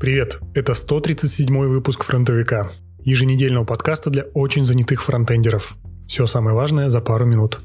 Привет, это 137 выпуск «Фронтовика», еженедельного подкаста для очень занятых фронтендеров. Все самое важное за пару минут.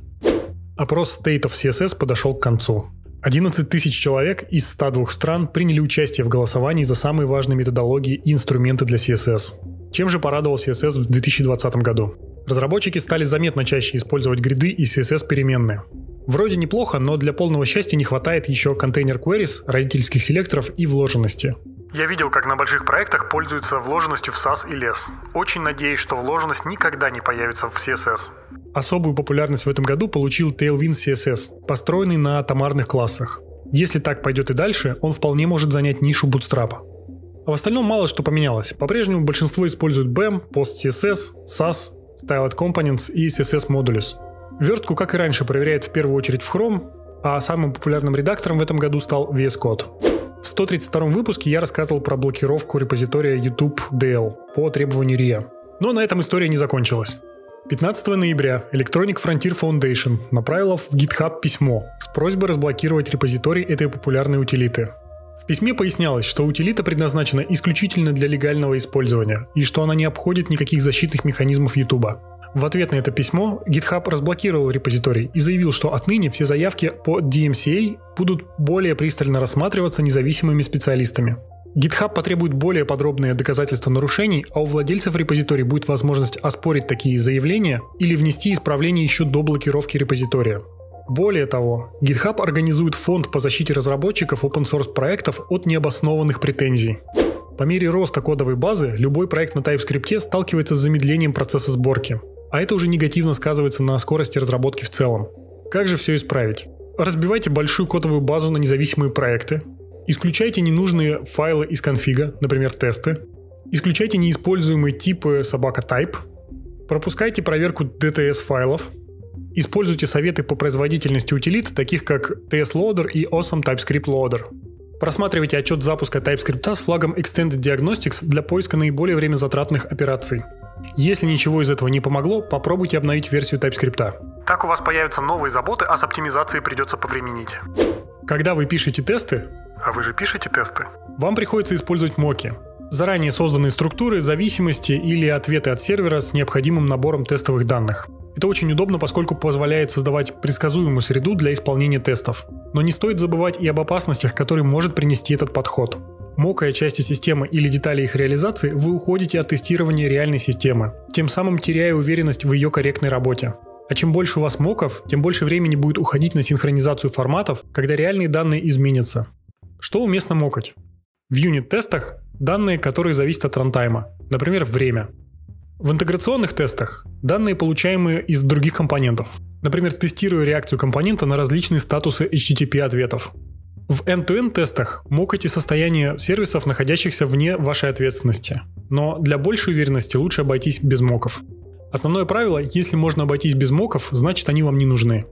Опрос State of CSS подошел к концу. 11 тысяч человек из 102 стран приняли участие в голосовании за самые важные методологии и инструменты для CSS. Чем же порадовал CSS в 2020 году? Разработчики стали заметно чаще использовать гриды и CSS-переменные. Вроде неплохо, но для полного счастья не хватает еще контейнер queries, родительских селекторов и вложенности. Я видел, как на больших проектах пользуются вложенностью в SAS и LESS. Очень надеюсь, что вложенность никогда не появится в CSS. Особую популярность в этом году получил Tailwind CSS, построенный на атомарных классах. Если так пойдет и дальше, он вполне может занять нишу Bootstrap. А в остальном мало что поменялось. По-прежнему большинство используют BEM, PostCSS, SAS, Styled Components и CSS Modules – Верстку, как и раньше, проверяет в первую очередь в Chrome, а самым популярным редактором в этом году стал VS Code. В 132 выпуске я рассказывал про блокировку репозитория YouTube DL по требованию RIA. Но на этом история не закончилась. 15 ноября Electronic Frontier Foundation направила в GitHub письмо с просьбой разблокировать репозиторий этой популярной утилиты. В письме пояснялось, что утилита предназначена исключительно для легального использования и что она не обходит никаких защитных механизмов YouTube. В ответ на это письмо GitHub разблокировал репозиторий и заявил, что отныне все заявки по DMCA будут более пристально рассматриваться независимыми специалистами. GitHub потребует более подробные доказательства нарушений, а у владельцев репозиторий будет возможность оспорить такие заявления или внести исправления еще до блокировки репозитория. Более того, GitHub организует фонд по защите разработчиков open source проектов от необоснованных претензий. По мере роста кодовой базы любой проект на TypeScript сталкивается с замедлением процесса сборки а это уже негативно сказывается на скорости разработки в целом. Как же все исправить? Разбивайте большую кодовую базу на независимые проекты, исключайте ненужные файлы из конфига, например, тесты, исключайте неиспользуемые типы собака type, пропускайте проверку DTS файлов, используйте советы по производительности утилит, таких как TS Loader и Awesome TypeScript Loader. Просматривайте отчет запуска TypeScript с флагом Extended Diagnostics для поиска наиболее время затратных операций. Если ничего из этого не помогло, попробуйте обновить версию TypeScript. Так у вас появятся новые заботы, а с оптимизацией придется повременить. Когда вы пишете тесты, а вы же пишете тесты, вам приходится использовать моки. Заранее созданные структуры, зависимости или ответы от сервера с необходимым набором тестовых данных. Это очень удобно, поскольку позволяет создавать предсказуемую среду для исполнения тестов. Но не стоит забывать и об опасностях, которые может принести этот подход мокая части системы или детали их реализации, вы уходите от тестирования реальной системы, тем самым теряя уверенность в ее корректной работе. А чем больше у вас моков, тем больше времени будет уходить на синхронизацию форматов, когда реальные данные изменятся. Что уместно мокать? В юнит-тестах данные, которые зависят от рантайма, например, время. В интеграционных тестах данные, получаемые из других компонентов, например, тестируя реакцию компонента на различные статусы HTTP-ответов. В end-to-end тестах мокайте состояние сервисов, находящихся вне вашей ответственности. Но для большей уверенности лучше обойтись без моков. Основное правило, если можно обойтись без моков, значит они вам не нужны.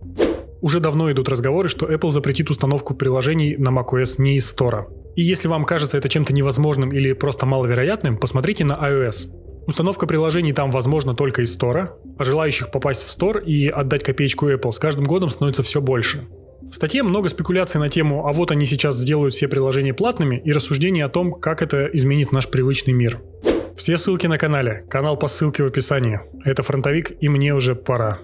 Уже давно идут разговоры, что Apple запретит установку приложений на macOS не из Store. И если вам кажется это чем-то невозможным или просто маловероятным, посмотрите на iOS. Установка приложений там возможна только из Store, а желающих попасть в Store и отдать копеечку Apple с каждым годом становится все больше. В статье много спекуляций на тему «а вот они сейчас сделают все приложения платными» и рассуждений о том, как это изменит наш привычный мир. Все ссылки на канале, канал по ссылке в описании. Это фронтовик и мне уже пора.